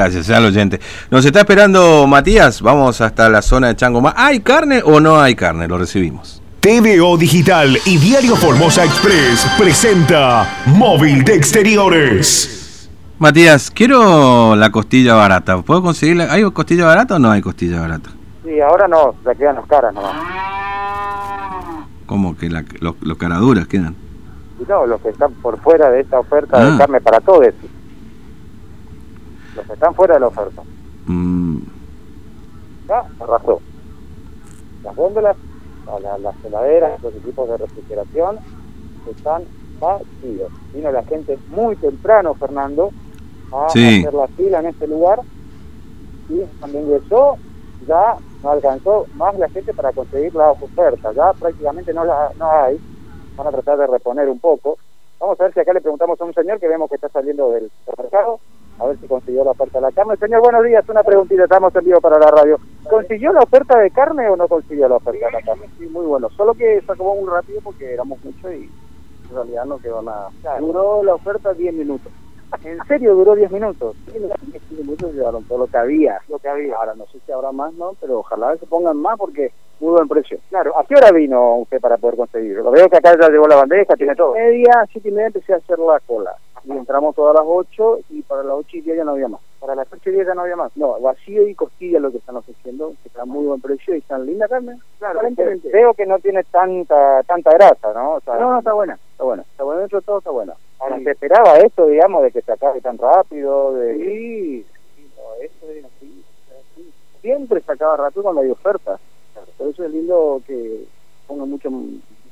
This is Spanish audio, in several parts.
Gracias, sea el oyente. Nos está esperando Matías, vamos hasta la zona de Changomá. ¿Hay carne o no hay carne? Lo recibimos. TVO Digital y Diario Formosa Express presenta Móvil de Exteriores. Matías, quiero la costilla barata. ¿Puedo conseguirla? ¿Hay costilla barata o no hay costilla barata? Sí, ahora no, ya quedan las caras nomás. ¿Cómo que la- los, los caraduras quedan? No, los que están por fuera de esta oferta Ah. de carne para todos. Los que están fuera de la oferta. Mm, Ya, arrasó. Las góndolas, la- las heladeras, los equipos de refrigeración están vacíos. Vino la gente muy temprano, Fernando, a Sí. hacer la fila en este lugar. Y cuando ingresó, ya no alcanzó más la gente para conseguir las ofertas. Ya prácticamente no, la, no hay. Van a tratar de reponer un poco. Vamos a ver si acá le preguntamos a un señor que vemos que está saliendo del supermercado. A ver si consiguió la oferta de la carne. Señor, buenos días. Una preguntita. Estamos en vivo para la radio. ¿Consiguió la oferta de carne o no consiguió la oferta de la carne? Sí, muy bueno. Solo que se acabó muy rápido porque éramos muchos y en realidad no quedó nada. Duró la oferta 10 minutos. ¿En serio duró 10 minutos? Sí, los 10 minutos llevaron todo lo que había. Lo que había. Ahora no sé si habrá más, ¿no? Pero ojalá que pongan más porque muy buen precio. Claro. ¿A qué hora vino usted para poder conseguirlo? Lo veo que acá ya llevó la bandeja, tiene todo. Media, siete y media empecé a hacer la cola. Y entramos todas las 8 y para las 8 y 10 ya no había más. Para las 8 y 10 ya no había más. No, vacío y costilla lo que están ofreciendo, que está muy buen precio y están linda carne. Claro, veo que no tiene tanta tanta grasa, ¿no? O sea, No, no, está buena, está buena. Está buena dentro de todo, está buena. ahora, ¿se esperaba esto, digamos, de que se acabe tan rápido? De... Sí, sí, no, eso es así, es así. Siempre sacaba rápido cuando hay ofertas. Por eso es lindo que ponga mucho,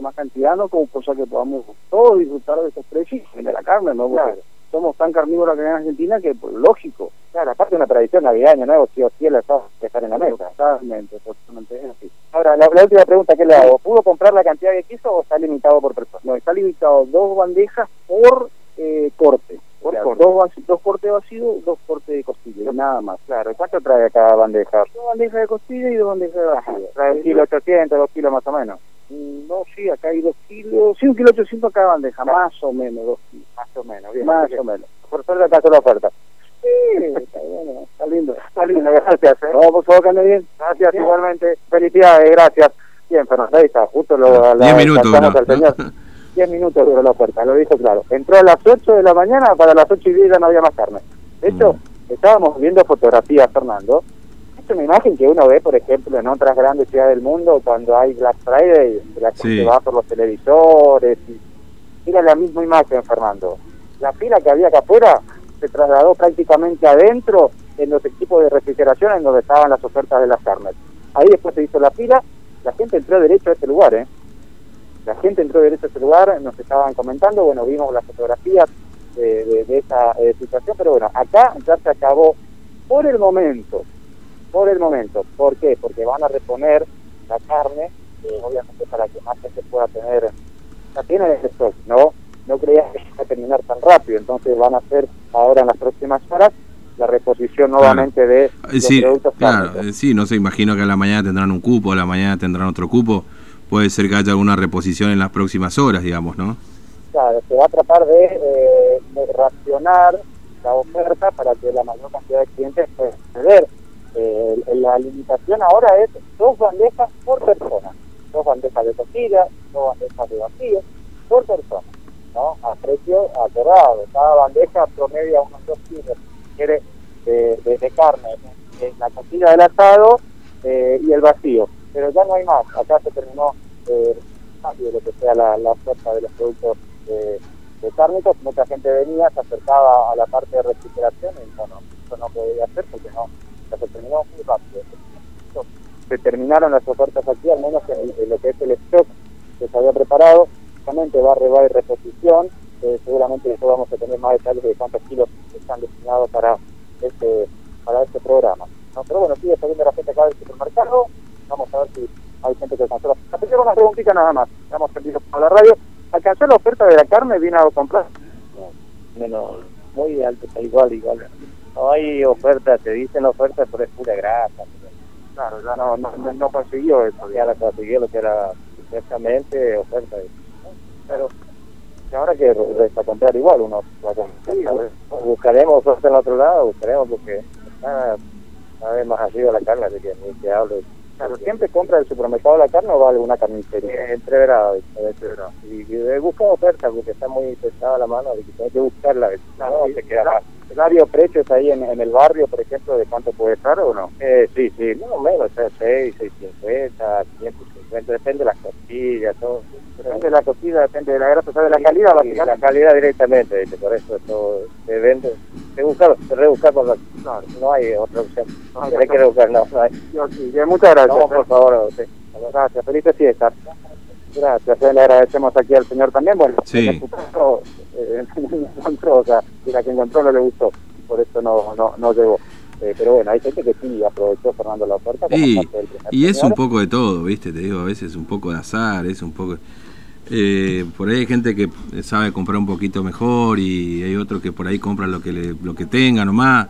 más cantidad, ¿no? Como cosa que podamos todos disfrutar de esos precios y de la carne, ¿no? Porque Claro. somos tan carnívoros acá en Argentina que, pues, lógico. Claro, aparte de una tradición navideña, ¿no? Sí o sí, el asado que estar en la mesa. Totalmente, totalmente es así. Ahora, la, la última pregunta que le hago. ¿Pudo comprar la cantidad que quiso o está limitado por persona? No, está limitado dos bandejas por eh, corte. Por corte. Dos, dos cortes vacíos, dos cortes de costilla, nada más. Claro, ¿y cuánto trae cada bandeja? Dos bandejas de costilla y dos bandejas de vacío. Trae un kilo 800, dos kilos más o menos. Mm, No, sí, acá hay dos kilos, sí, un kilo ochocientos cada bandeja, más o menos, dos kilos. Más o menos, bien. Más o menos. Por suerte alcanzó la oferta. Sí, está bueno, está lindo. Está lindo, gracias. ¿eh? No, por favor, que bien. Gracias, igualmente. Felicidades, gracias. Bien, Fernando, ahí está, justo lo la- Diez minutos, alcanzamos ¿no? al señor. 10 minutos duró la oferta, lo dijo claro. Entró a las 8 de la mañana, para las 8 y 10 ya no había más carne. De hecho, estábamos viendo fotografías, Fernando. Es una imagen que uno ve, por ejemplo, en otras grandes ciudades del mundo, cuando hay Black Friday, la gente Sí. va por los televisores. Y... Mira la misma imagen, Fernando. La fila que había acá afuera se trasladó prácticamente adentro en los equipos de refrigeración en donde estaban las ofertas de las carnes. Ahí después se hizo la fila, la gente entró derecho a este lugar, ¿eh? La gente entró derecho a este lugar, nos estaban comentando, bueno, vimos las fotografías de, de- de esa eh, situación, pero bueno, acá ya se acabó por el momento, por el momento. ¿Por qué? Porque van a reponer la carne, eh, obviamente para que más gente pueda tener, la tienen en stock, ¿no? No creía que iba a terminar tan rápido, entonces van a hacer ahora en las próximas horas la reposición nuevamente de Eh, los Sí, productos claro, cárnicos. eh, sí, no sé, imagino que a la mañana tendrán un cupo, a la mañana tendrán otro cupo. Puede ser que haya alguna reposición en las próximas horas, digamos, ¿no? Claro, se va a tratar de, eh, de racionar la oferta para que la mayor cantidad de clientes puedan acceder. Eh, la limitación ahora es dos bandejas por persona, dos bandejas de costilla, dos bandejas de vacío por persona, ¿no? A precio acordado. Cada bandeja promedia unos dos kilos quiere, de, de- carne, eh, la costilla del asado eh, y el vacío. Pero ya no hay más, acá se terminó eh, de lo que sea la, la oferta de los productos eh, de cárnicos, mucha gente venía, se acercaba a la parte de refrigeración y bueno, eso no podía hacer porque no, ya se terminó muy rápido. Se terminaron las ofertas aquí, al menos en, lo que es el stock que se había preparado, a rebar y reposición, eh, seguramente después vamos a tener más detalles de cuántos kilos están destinados para este para este programa. ¿no? Pero bueno, sigue saliendo la gente acá del supermercado, vamos a ver si hay gente que alcanzó la oferta. Una preguntita nada más, estamos perdidos por la radio. ¿Alcanzó la oferta de la carne? ¿Vino a comprar? menos muy alto, igual, igual. No hay oferta, te dicen oferta, pero es pura grasa. Claro, ya no, no, no- consiguió eso. Ya la consiguió lo que era exactamente oferta. Pero ahora que resta comprar igual uno buscaremos oferta en otro lado buscaremos porque está cada vez más arriba la carne así que ni que hable Claro, siempre compra el supermercado la carne o va a alguna carnicería. Entreverado, entreverado. Y, y he buscado ofertas porque está muy pesada la mano y que hay que buscarla. No, se queda más. ¿Varios precios ahí en, en, el barrio, por ejemplo, de cuánto puede estar o no? Eh, sí, sí, no menos, 6, 650, 550, depende de las costillas, todo. Depende de la costilla, depende de la grasa, de la calidad, la, la calidad directamente, por eso esto se vende. Se busca, se rebuscar por la, no, no hay otra opción. No, hay que rebuscar, no, no hay. Yo, sí, muchas gracias. No, por favor, sí. Gracias, feliz fiesta. Gracias, le agradecemos aquí al señor también. Bueno, sí. Eh, encontró, o sea, y la que encontró no le gustó, por eso no, no, no llegó. Eh, pero bueno, hay gente que sí aprovechó Fernando la oferta. Y, y es un poco de todo, ¿viste? Te digo, a veces un poco de azar, es un poco... Eh, por ahí hay gente que sabe comprar un poquito mejor y hay otros que por ahí compran lo que le, lo que tenga nomás.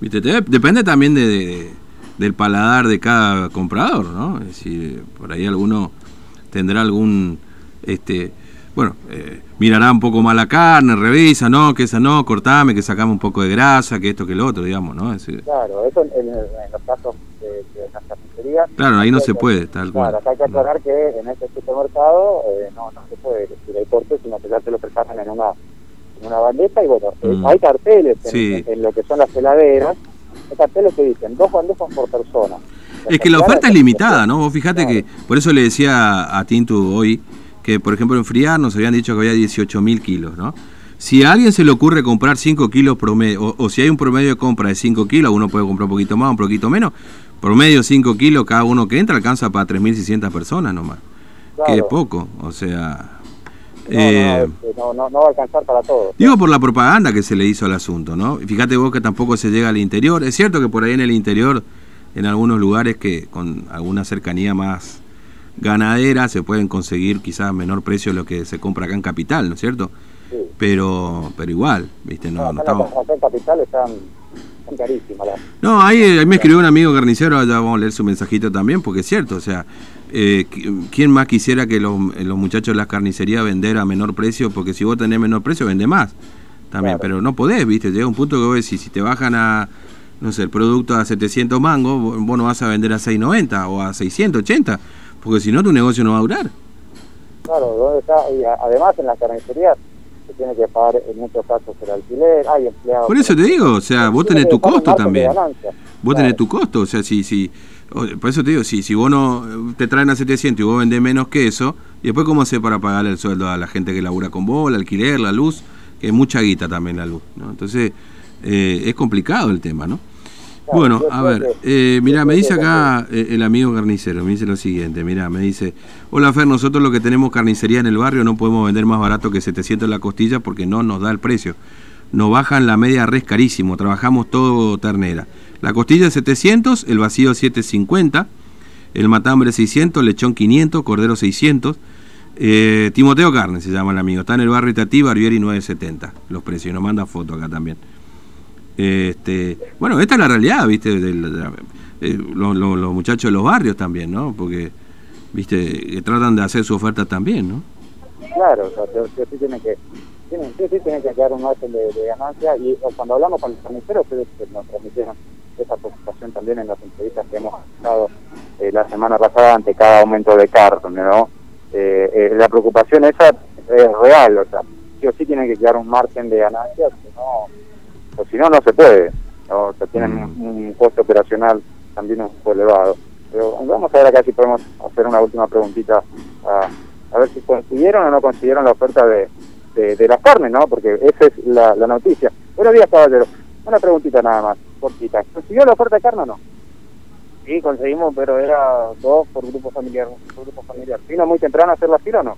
¿Viste? depende también de, de, del paladar de cada comprador, ¿no? Es decir, por ahí alguno tendrá algún, este, bueno, eh, mirará un poco más la carne, revisa, no, que esa no, cortame, que sacamos un poco de grasa, que esto, que lo otro, digamos, ¿no? Es, claro, eso en, en, los casos de, de las carnicerías. Claro, ahí no se puede, tal cual. Claro, hay que aclarar que en este supermercado eh, no, no se puede decir hay cortes, sino que ya te lo preparan en una, en una bandeja y bueno, eh, mm. hay carteles en, sí. en, lo que son las heladeras, hay carteles que dicen dos bandejas por persona. Es que la oferta es limitada, ¿no? Vos fijate claro. que, por eso le decía a Tintu hoy, que por ejemplo en Friar nos habían dicho que había 18 mil kilos, ¿no? Si a alguien se le ocurre comprar 5 kilos promedio, o, o, si hay un promedio de compra de 5 kilos, uno puede comprar un poquito más, un poquito menos, promedio 5 kilos cada uno que entra alcanza para 3.600 personas nomás, claro. que es poco, o sea... No, eh, no, no, no, va a alcanzar para todo. Digo por la propaganda que se le hizo al asunto, ¿no? Fíjate vos que tampoco se llega al interior. Es cierto que por ahí en el interior, en algunos lugares que con alguna cercanía más ganadera se pueden conseguir quizás a menor precio de lo que se compra acá en Capital, ¿no es cierto? Sí. Pero pero igual, ¿viste? No, no, no estamos... Acá en Capital están, están carísimas. La... No, ahí, ahí, me escribió un amigo carnicero, ya vamos a leer su mensajito también, porque es cierto, o sea, eh, ¿quién más quisiera que los, los, muchachos de las carnicerías vender a menor precio? Porque si vos tenés menor precio, vende más también, claro. pero no podés, ¿viste? Llega un punto que vos decís, si te bajan a, no sé, el producto a 700 mangos, vos no vas a vender a 690 o a 680 porque si no tu negocio no va a durar. Claro, ¿dónde está? Y además en las carnicerías se tiene que pagar en muchos casos el alquiler, hay empleados. Por eso te digo, o sea, vos tenés tu costo también. Vos claro. tenés tu costo, o sea, si, si, por eso te digo, si, si vos no te traen a 700 y vos vendés menos que eso, y después cómo hace para pagar el sueldo a la gente que labura con vos, el alquiler, la luz, que es mucha guita también la luz, ¿no? Entonces, eh, es complicado el tema, ¿no? Bueno, a ver, eh, mira, me dice acá eh, el amigo carnicero, me dice lo siguiente, mira, me dice, hola Fer, nosotros lo que tenemos carnicería en el barrio no podemos vender más barato que 700 la costilla porque no nos da el precio. Nos bajan la media res carísimo, trabajamos todo ternera. La costilla 700, el vacío 750, el matambre 600, lechón 500, cordero 600. Eh, Timoteo Carne se llama el amigo, está en el barrio Itatí, Barbieri 970, los precios, nos manda foto acá también. Este, bueno, esta es la realidad, ¿viste? De, de, de los, muchachos de los barrios también, ¿no? Porque, ¿viste? Tratan de hacer su oferta también, ¿no? Claro, o sea, sí, sí tienen que tienen, sí, sí tienen que quedar un margen de, ganancia y cuando hablamos con los carniceros ustedes nos transmitieron esa preocupación también en las entrevistas que hemos estado eh, la semana pasada ante cada aumento de cartón, ¿no? Eh, eh, la preocupación esa es real, o sea, sí o sí tienen que quedar un margen de ganancia, si no o si no, no se puede. ¿no? O sea, tienen mm. un, un, costo operacional también un poco elevado. Pero vamos a ver acá si podemos hacer una última preguntita a, a ver si consiguieron o no consiguieron la oferta de, de, de las carnes, ¿no? Porque esa es la, la noticia. Buenos días, caballero. Una preguntita nada más, cortita. ¿Consiguió la oferta de carne o no? Sí, conseguimos, pero era dos por grupo familiar. Por grupo familiar. ¿Vino muy temprano a hacer la fila o no?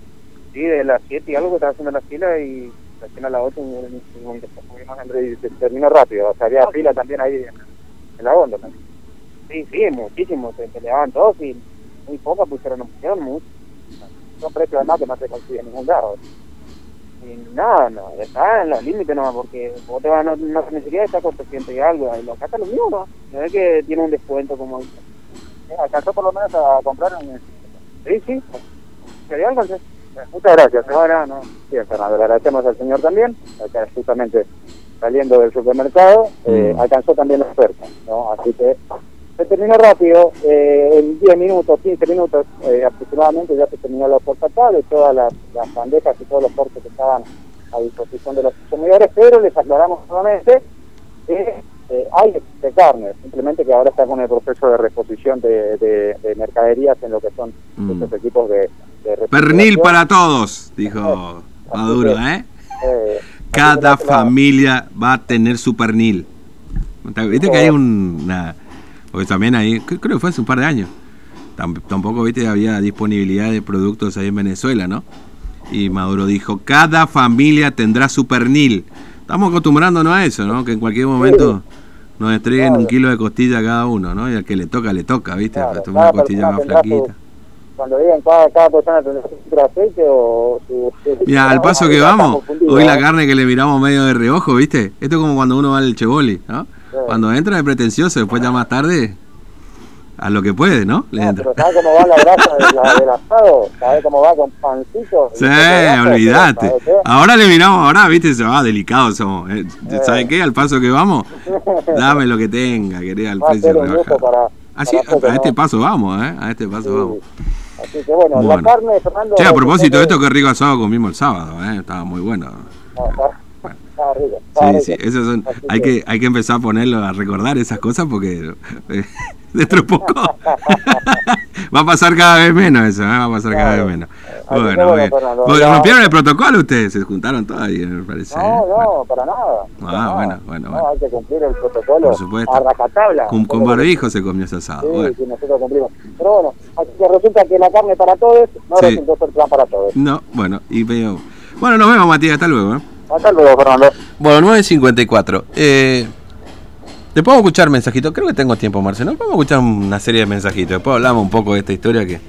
Sí, de las 7 y algo que estaba haciendo la fila y recién a las 8 y se terminó rápido, o sea, había fila también ahí en, en la góndola. Sí, sí, muchísimo, se peleaban todos y muy pocas pusieron, no pusieron mucho. Son precios además que no se consiguen en ningún lado. Y nada, no, está en los límites nomás, porque vos te vas a no, no ni siquiera está con 300 y algo, y acá está lo mismo, ¿no? No es que tiene un descuento como ¿Alcanzó por lo menos a comprar un... Sí, sí, ¿Quería alcanzar? Muchas gracias, Bueno, No, bien, Fernando, le agradecemos al señor también, acá justamente saliendo del supermercado, eh, mm. alcanzó también la oferta, ¿no? Así que se terminó rápido, eh, en 10 minutos, 15 minutos eh, aproximadamente ya se terminó la oferta de todas las, bandejas y todos los cortes que estaban a disposición de los consumidores, pero les aclaramos nuevamente que eh, hay de carne, simplemente que ahora está con el proceso de reposición de, mercaderías en lo que son mm. estos equipos de, de Pernil para todos, dijo Maduro, ¿eh? eh Cada familia va a tener su pernil. Viste que hay una... Porque también ahí, creo que fue hace un par de años, tampoco, viste, había disponibilidad de productos ahí en Venezuela, ¿no? Y Maduro dijo, cada familia tendrá su pernil. Estamos acostumbrándonos a eso, ¿no? Que en cualquier momento nos estreguen un kilo de costilla cada uno, ¿no? Y al que le toca, le toca, ¿viste? una costilla más flaquita. Cuando digan cada, cada persona tendrá su aceite o su... Mira, al paso que vamos, hoy la carne que le miramos medio de reojo, ¿viste? Esto es como cuando uno va al cheboli, ¿no? Cuando entra es pretencioso, después ya más tarde a lo que puede, ¿no? Le entra. Pero ¿sabes cómo va la grasa de del asado? ¿Sabes cómo va con pancito? Sí, olvídate. Ahora le miramos, ahora, viste, se va delicado somos. ¿eh? ¿Sabes qué? Al paso que vamos, dame lo que tenga, quería al precio. Así, a, este paso vamos, ¿eh? A este paso vamos. Así que bueno, la carne, Fernando... Che, a propósito de esto, qué rico asado comimos el sábado, ¿eh? Estaba muy bueno. Sí, sí, eso son, hay que, hay que empezar a ponerlo, a recordar esas cosas porque eh, dentro de poco va a pasar cada vez menos eso, ¿eh? va a pasar cada vez menos. Bueno, bueno ¿Rompieron el protocolo ustedes? ¿Se juntaron todavía, me parece? No, no, para nada. Ah, bueno, bueno, bueno. hay que cumplir el protocolo Por supuesto. a rajatabla. Con, con barbijo se comió ese asado. Sí, sí, nosotros cumplimos. Pero bueno, así que resulta que la carne para todos no sí. resultó ser plan para todos. No, bueno, y veo... Bueno, nos vemos, Matías, hasta luego. ¿eh? Hasta luego, Fernando. Bueno, 9.54. Eh, ¿Le puedo escuchar mensajitos? Creo que tengo tiempo, Marcelo. Podemos escuchar una serie de mensajitos. Después hablamos un poco de esta historia que